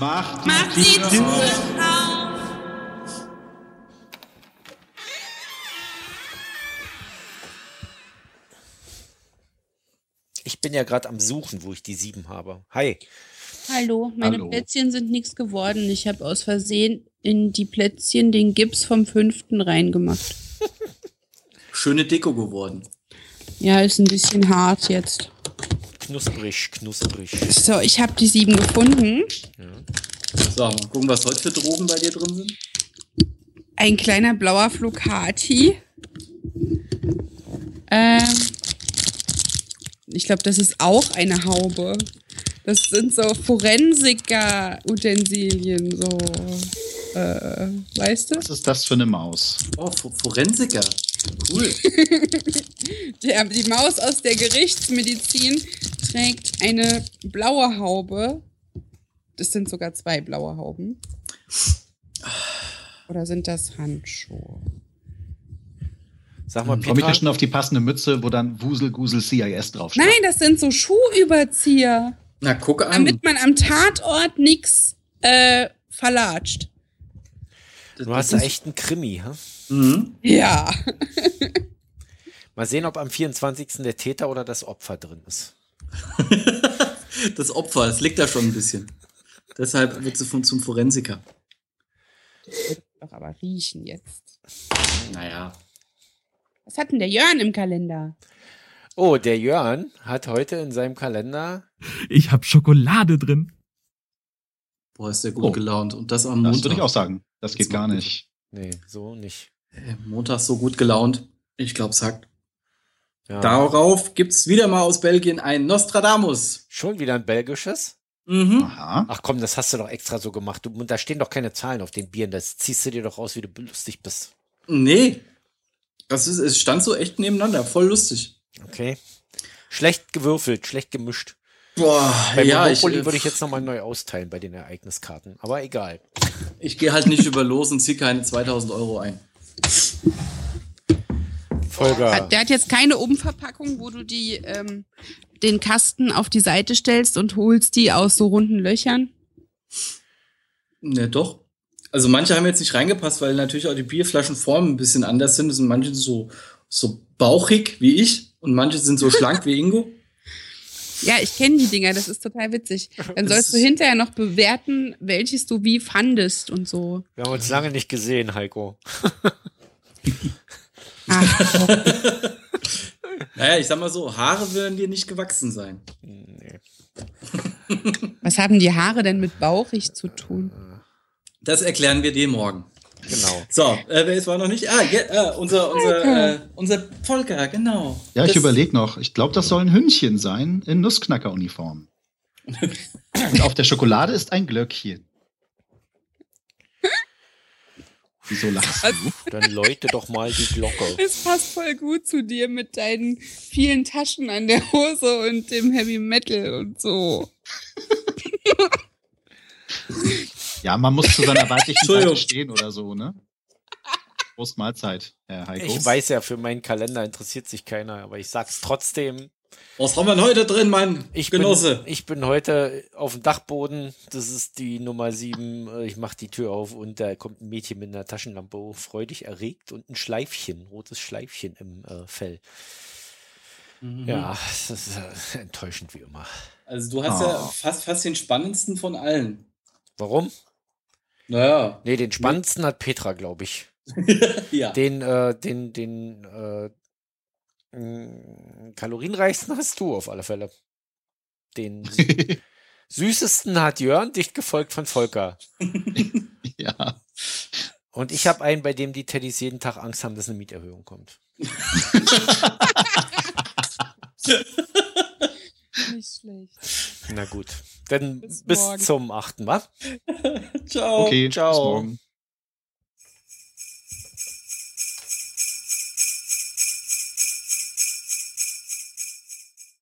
Macht die, Mach die Tür Tür auf. auf. Ich bin ja gerade am Suchen, wo ich die sieben habe. Hi. Hallo, meine Hallo. Plätzchen sind nichts geworden. Ich habe aus Versehen in die Plätzchen den Gips vom fünften reingemacht. Schöne Deko geworden. Ja, ist ein bisschen hart jetzt. Knusprig, knusprig. So, ich habe die sieben gefunden. So, mal gucken, was heute für Drogen bei dir drin sind. Ein kleiner blauer Flocati. Ähm, ich glaube, das ist auch eine Haube. Das sind so Forensiker-Utensilien, so. Äh, weißt du? Was ist das für eine Maus? Oh, Fo- Forensiker. Cool. Der, die Maus aus der Gerichtsmedizin trägt eine blaue Haube. Das sind sogar zwei blaue Hauben. Oder sind das Handschuhe? Sag mal, Komme ich ja Petra, schon auf die passende Mütze, wo dann Wusel Gusel CIS draufsteht? Nein, das sind so Schuhüberzieher, Na, guck an. damit man am Tatort nichts äh, verlatscht. du hast ja echt einen Krimi. Hä? Mhm. Ja. Mal sehen, ob am 24. der Täter oder das Opfer drin ist. Das Opfer, das liegt da schon ein bisschen. Deshalb wird sie von, zum Forensiker. Doch aber riechen jetzt. Naja. Was hat denn der Jörn im Kalender? Oh, der Jörn hat heute in seinem Kalender. Ich hab Schokolade drin. Boah, ist der gut Oh. gelaunt. Und das am Das Montag. würde ich auch sagen. Das geht Das gar macht nicht. Nee, so nicht. Äh, Montag so gut gelaunt. Ich glaube, sagt. Ja. Darauf gibt's wieder mal aus Belgien ein Nostradamus. Schon wieder ein belgisches? Mhm. Aha. Ach komm, das hast du doch extra so gemacht. Du, da stehen doch keine Zahlen auf den Bieren. Das ziehst du dir doch aus, wie du lustig bist. Nee. Das ist, es stand so echt nebeneinander. Voll lustig. Okay. Schlecht gewürfelt, schlecht gemischt. Boah, Bei ja, ich, Monopoly äh, würde ich jetzt nochmal neu austeilen bei den Ereigniskarten. Aber egal. ich gehe halt nicht über los und ziehe keine 2000 Euro ein. Hat- Der hat jetzt keine Umverpackung, wo du die, ähm, den Kasten auf die Seite stellst und holst die aus so runden Löchern. Ne, doch. Also manche haben jetzt nicht reingepasst, weil natürlich auch die Bierflaschenformen ein bisschen anders sind. Es sind manche so, so bauchig wie ich und manche sind so schlank wie Ingo. Ja, ich kenne die Dinger, das ist total witzig. Dann sollst du hinterher noch bewerten, welches du wie fandest und so. Wir haben uns lange nicht gesehen, Heiko. Ach, Naja, ich sag mal so, Haare werden dir nicht gewachsen sein. Nee. was haben die Haare denn mit bauchig zu tun? Das erklären wir dir morgen. Genau. So, äh, wer ist war noch nicht? Ah, ja, äh, unser, unser, äh, unser Volker, genau. Ja, ich überlege noch. Ich glaube, das soll ein Hündchen sein in Nussknacker-Uniform. Und auf der Schokolade ist ein Glöckchen. Wieso lachst du? Dann läute doch mal die Glocke. Es passt voll gut zu dir mit deinen vielen Taschen an der Hose und dem Heavy Metal und so. Ja, man muss zu seiner weiblichen. Seite stehen oder so, ne? Prost Mahlzeit, Herr Heiko. Ich weiß ja, für meinen Kalender interessiert sich keiner, aber ich sag's trotzdem. Was haben wir denn heute drin, mein Ich Genosse? bin, ich bin heute auf dem Dachboden. Das ist die Nummer sieben. Äh, Ich mache die Tür auf und da kommt ein Mädchen mit einer Taschenlampe hoch, freudig erregt und ein Schleifchen, rotes Schleifchen im äh, Fell. Mhm. Ja, das ist äh, enttäuschend wie immer. Also du hast ja Oh. fast, fast den spannendsten von allen. Warum? Naja. Nee, den spannendsten hat Petra, glaube ich. ja. Den, äh, den, den äh, mh, kalorienreichsten hast du auf alle Fälle. Den sü süßesten hat Jörn, dicht gefolgt von Volker. ja. Und ich habe einen, bei dem die Teddys jeden Tag Angst haben, dass eine Mieterhöhung kommt. Nicht schlecht. Na gut. Dann Bis bis, zum 8. wa? Ciao. Okay, Ciao. bis morgen.